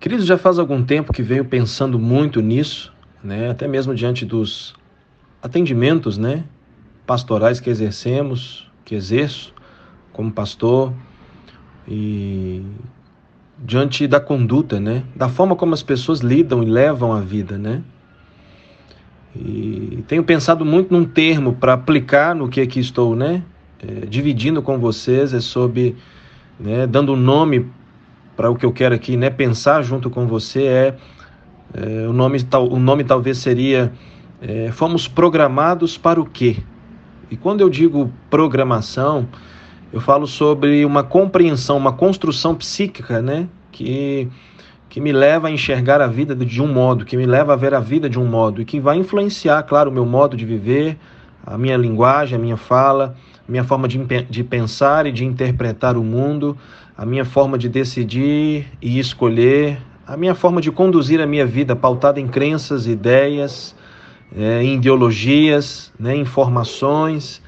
Queridos, já faz algum tempo que venho pensando muito nisso, né? até mesmo diante dos atendimentos né? pastorais que exercemos, que exerço como pastor, e diante da conduta, né? da forma como as pessoas lidam e levam a vida. Né? E tenho pensado muito num termo para aplicar no que aqui estou né? É, dividindo com vocês, é sobre, né, dando um nome para o que eu quero aqui, né, pensar junto com você é, é o nome o nome talvez seria é, fomos programados para o quê? E quando eu digo programação, eu falo sobre uma compreensão, uma construção psíquica, né, que que me leva a enxergar a vida de um modo, que me leva a ver a vida de um modo e que vai influenciar, claro, o meu modo de viver, a minha linguagem, a minha fala, minha forma de, de pensar e de interpretar o mundo, a minha forma de decidir e escolher, a minha forma de conduzir a minha vida pautada em crenças, ideias, é, em ideologias, né, informações.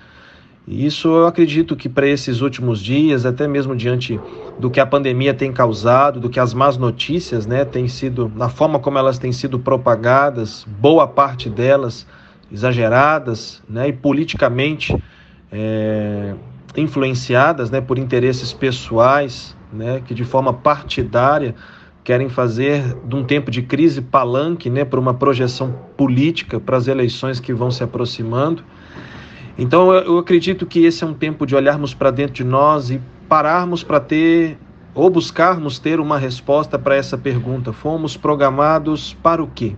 E isso eu acredito que para esses últimos dias, até mesmo diante do que a pandemia tem causado, do que as más notícias né, têm sido, na forma como elas têm sido propagadas, boa parte delas exageradas né, e politicamente é, influenciadas né, por interesses pessoais, né, que de forma partidária querem fazer de um tempo de crise palanque né, para uma projeção política para as eleições que vão se aproximando. Então eu acredito que esse é um tempo de olharmos para dentro de nós e pararmos para ter ou buscarmos ter uma resposta para essa pergunta. Fomos programados para o quê?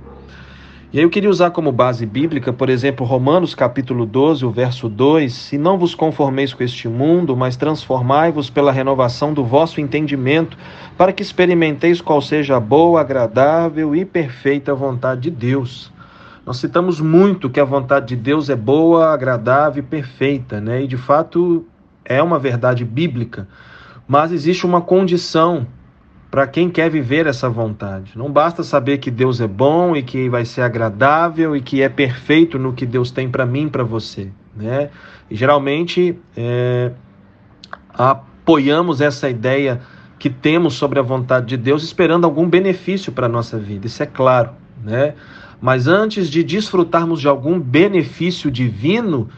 E aí eu queria usar como base bíblica, por exemplo, Romanos capítulo 12, o verso 2: Se não vos conformeis com este mundo, mas transformai-vos pela renovação do vosso entendimento, para que experimenteis qual seja a boa, agradável e perfeita vontade de Deus. Nós citamos muito que a vontade de Deus é boa, agradável e perfeita, né? E de fato é uma verdade bíblica. Mas existe uma condição para quem quer viver essa vontade. Não basta saber que Deus é bom e que vai ser agradável e que é perfeito no que Deus tem para mim, para você, né? E geralmente é, apoiamos essa ideia que temos sobre a vontade de Deus, esperando algum benefício para a nossa vida. Isso é claro, né? Mas antes de desfrutarmos de algum benefício divino,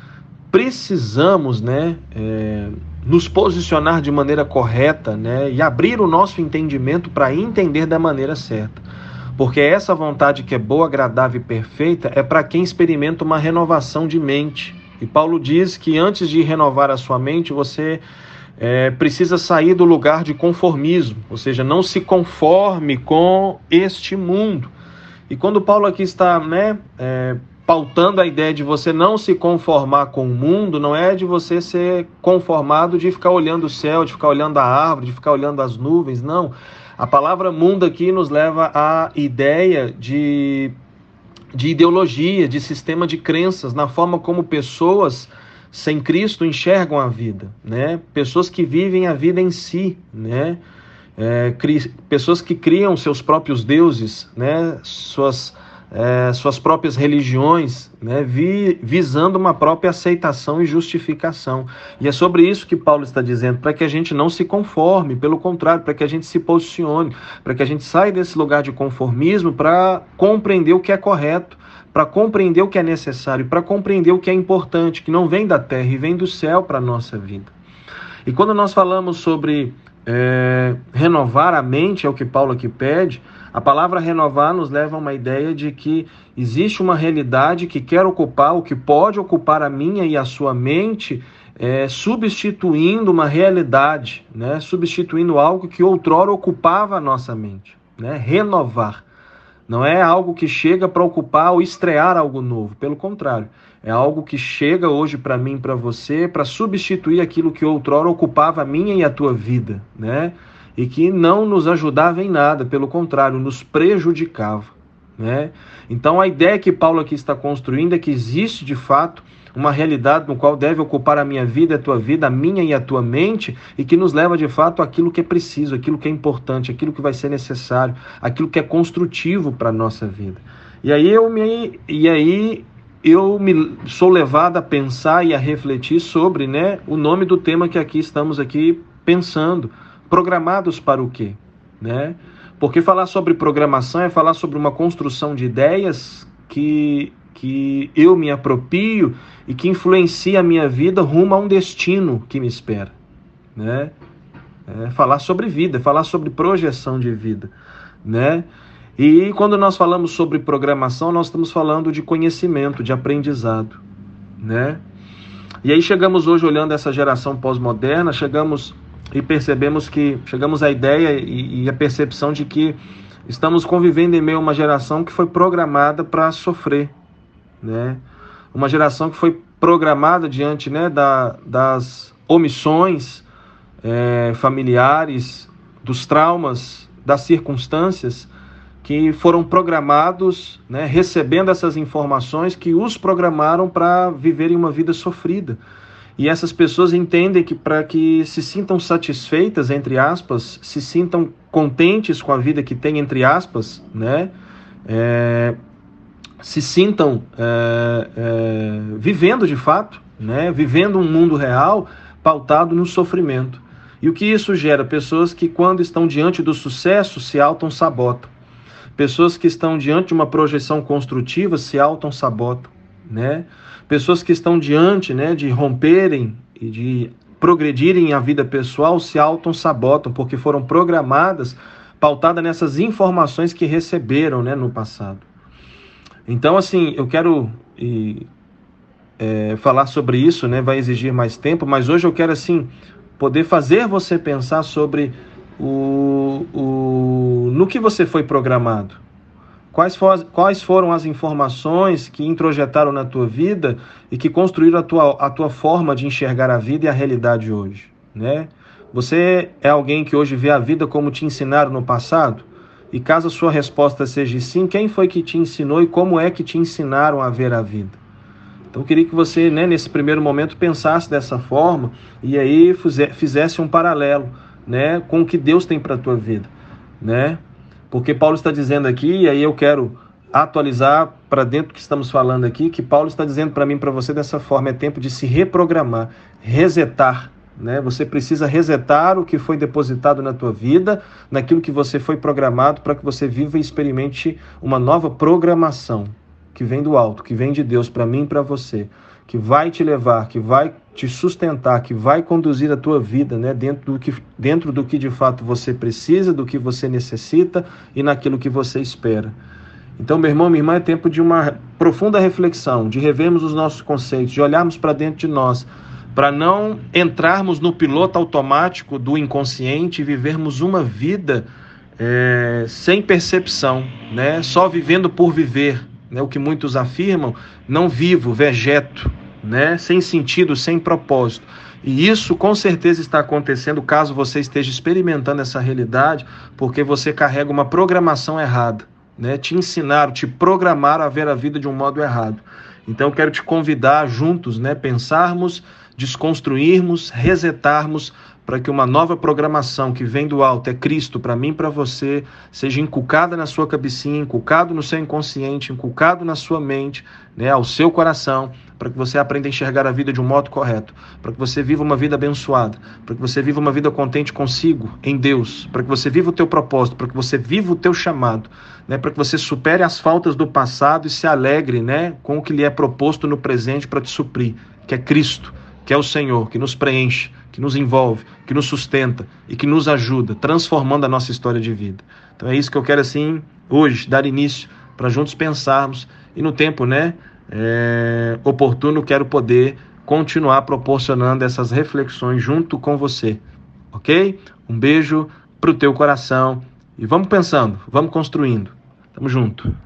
precisamos, né? É, nos posicionar de maneira correta né, e abrir o nosso entendimento para entender da maneira certa. Porque essa vontade que é boa, agradável e perfeita é para quem experimenta uma renovação de mente. E Paulo diz que antes de renovar a sua mente, você é, precisa sair do lugar de conformismo, ou seja, não se conforme com este mundo. E quando Paulo aqui está né, é, pautando a ideia de você não se conformar com o mundo, não é de você ser conformado de ficar olhando o céu, de ficar olhando a árvore, de ficar olhando as nuvens, não. A palavra mundo aqui nos leva à ideia de, de ideologia, de sistema de crenças, na forma como pessoas sem Cristo enxergam a vida, né? Pessoas que vivem a vida em si, né? É, pessoas que criam seus próprios deuses, né? Suas é, suas próprias religiões, né, vi, visando uma própria aceitação e justificação. E é sobre isso que Paulo está dizendo, para que a gente não se conforme, pelo contrário, para que a gente se posicione, para que a gente saia desse lugar de conformismo para compreender o que é correto, para compreender o que é necessário, para compreender o que é importante, que não vem da terra e vem do céu para a nossa vida. E quando nós falamos sobre é, renovar a mente, é o que Paulo aqui pede, a palavra renovar nos leva a uma ideia de que existe uma realidade que quer ocupar, o que pode ocupar a minha e a sua mente, é, substituindo uma realidade, né? substituindo algo que outrora ocupava a nossa mente. Né? Renovar. Não é algo que chega para ocupar ou estrear algo novo, pelo contrário, é algo que chega hoje para mim, para você, para substituir aquilo que outrora ocupava a minha e a tua vida, né? e que não nos ajudava em nada, pelo contrário, nos prejudicava. Né? Então a ideia que Paulo aqui está construindo é que existe de fato uma realidade no qual deve ocupar a minha vida, a tua vida, a minha e a tua mente, e que nos leva de fato àquilo que é preciso, aquilo que é importante, aquilo que vai ser necessário, aquilo que é construtivo para a nossa vida. E aí eu me e aí eu me sou levado a pensar e a refletir sobre, né, o nome do tema que aqui estamos aqui pensando, programados para o quê? Né? Porque falar sobre programação é falar sobre uma construção de ideias que, que eu me aproprio e que influencia a minha vida rumo a um destino que me espera. Né? É falar sobre vida, falar sobre projeção de vida. Né? E quando nós falamos sobre programação, nós estamos falando de conhecimento, de aprendizado. Né? E aí chegamos hoje olhando essa geração pós-moderna, chegamos e percebemos que chegamos à ideia e, e percepção de que estamos convivendo em meio a uma geração que foi programada para sofrer, né? Uma geração que foi programada diante, né, da, das omissões é, familiares, dos traumas, das circunstâncias que foram programados, né, recebendo essas informações que os programaram para viverem uma vida sofrida. E essas pessoas entendem que para que se sintam satisfeitas, entre aspas, se sintam contentes com a vida que têm, entre aspas, né? É, se sintam é, é, vivendo de fato, né? Vivendo um mundo real pautado no sofrimento. E o que isso gera? Pessoas que, quando estão diante do sucesso, se auto-sabotam. Pessoas que estão diante de uma projeção construtiva se auto-sabotam, né? Pessoas que estão diante né, de romperem e de progredirem a vida pessoal se auto-sabotam, porque foram programadas, pautadas nessas informações que receberam né, no passado. Então, assim, eu quero e, é, falar sobre isso, né, vai exigir mais tempo, mas hoje eu quero, assim, poder fazer você pensar sobre o, o, no que você foi programado. Quais, for, quais foram as informações que introjetaram na tua vida e que construíram a tua, a tua forma de enxergar a vida e a realidade hoje? Né? Você é alguém que hoje vê a vida como te ensinaram no passado? E caso a sua resposta seja sim, quem foi que te ensinou e como é que te ensinaram a ver a vida? Então eu queria que você, né, nesse primeiro momento, pensasse dessa forma e aí fizesse um paralelo né, com o que Deus tem para a tua vida. Né? Porque Paulo está dizendo aqui, e aí eu quero atualizar para dentro que estamos falando aqui, que Paulo está dizendo para mim, para você dessa forma, é tempo de se reprogramar, resetar, né? Você precisa resetar o que foi depositado na tua vida, naquilo que você foi programado para que você viva e experimente uma nova programação que vem do alto, que vem de Deus para mim e para você, que vai te levar, que vai te sustentar, que vai conduzir a tua vida né, dentro, do que, dentro do que de fato você precisa, do que você necessita e naquilo que você espera. Então, meu irmão, minha irmã, é tempo de uma profunda reflexão, de revermos os nossos conceitos, de olharmos para dentro de nós, para não entrarmos no piloto automático do inconsciente e vivermos uma vida é, sem percepção, né? só vivendo por viver, né? o que muitos afirmam, não vivo, vegeto né? Sem sentido, sem propósito. E isso com certeza está acontecendo caso você esteja experimentando essa realidade, porque você carrega uma programação errada, né? Te ensinaram, te programaram a ver a vida de um modo errado. Então eu quero te convidar juntos, né, pensarmos, desconstruirmos, resetarmos para que uma nova programação que vem do alto, é Cristo para mim para você, seja inculcada na sua cabecinha, inculcado no seu inconsciente, inculcado na sua mente, né, ao seu coração, para que você aprenda a enxergar a vida de um modo correto, para que você viva uma vida abençoada, para que você viva uma vida contente consigo, em Deus, para que você viva o teu propósito, para que você viva o teu chamado, né, para que você supere as faltas do passado e se alegre, né, com o que lhe é proposto no presente para te suprir, que é Cristo, que é o Senhor, que nos preenche, que nos envolve, que nos sustenta e que nos ajuda, transformando a nossa história de vida. Então é isso que eu quero, assim, hoje, dar início para juntos pensarmos e no tempo, né, é, oportuno, quero poder continuar proporcionando essas reflexões junto com você, ok? Um beijo para o teu coração e vamos pensando, vamos construindo. Tamo junto.